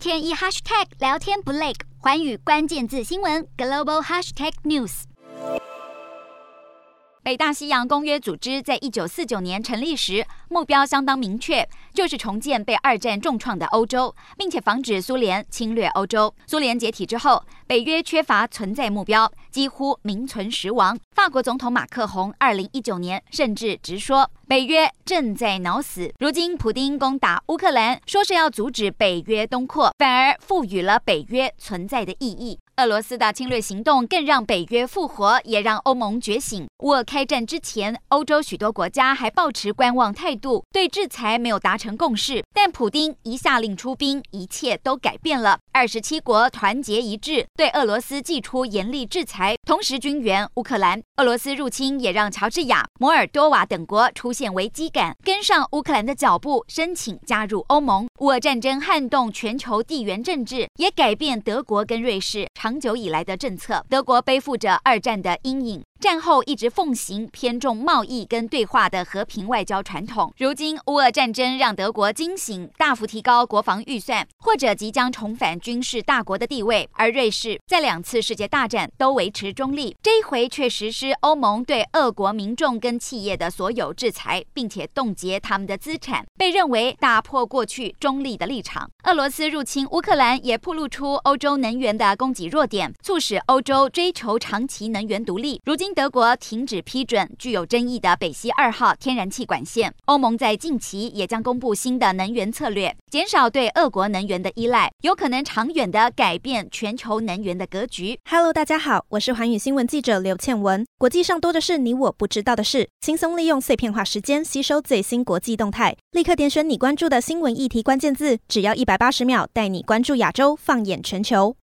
天一 hashtag 聊天不累，环宇关键字新闻 global hashtag news。北大西洋公约组织在一九四九年成立时，目标相当明确，就是重建被二战重创的欧洲，并且防止苏联侵略欧洲。苏联解体之后，北约缺乏存在目标，几乎名存实亡。法国总统马克宏二零一九年甚至直说，北约正在脑死。如今普丁攻打乌克兰，说是要阻止北约东扩，反而赋予了北约存在的意义。俄罗斯的侵略行动更让北约复活，也让欧盟觉醒。乌俄开战之前，欧洲许多国家还抱持观望态度，度对制裁没有达成共识。但普丁一下令出兵，一切都改变了。二十七国团结一致，对俄罗斯祭出严厉制裁，同时军援乌克兰。俄罗斯入侵也让乔治亚、摩尔多瓦等国出现危机感，跟上乌克兰的脚步，申请加入欧盟。乌俄战争撼动全球地缘政治，也改变德国跟瑞士长久以来的政策，德国背负着二战的阴影。战后一直奉行偏重贸易跟对话的和平外交传统，如今乌俄战争让德国惊醒，大幅提高国防预算，或者即将重返军事大国的地位。而瑞士在两次世界大战都维持中立，这一回却实施欧盟对俄国民众跟企业的所有制裁，并且冻结他们的资产，被认为打破过去中立的立场。俄罗斯入侵乌克兰也暴露出欧洲能源的供给弱点，促使欧洲追求长期能源独立。如今。德国停止批准具有争议的北溪二号天然气管线。欧盟在近期也将公布新的能源策略，减少对俄国能源的依赖，有可能长远的改变全球能源的格局。Hello，大家好，我是寰宇新闻记者刘倩文。国际上多的是你我不知道的事，轻松利用碎片化时间吸收最新国际动态，立刻点选你关注的新闻议题关键字，只要一百八十秒，带你关注亚洲，放眼全球。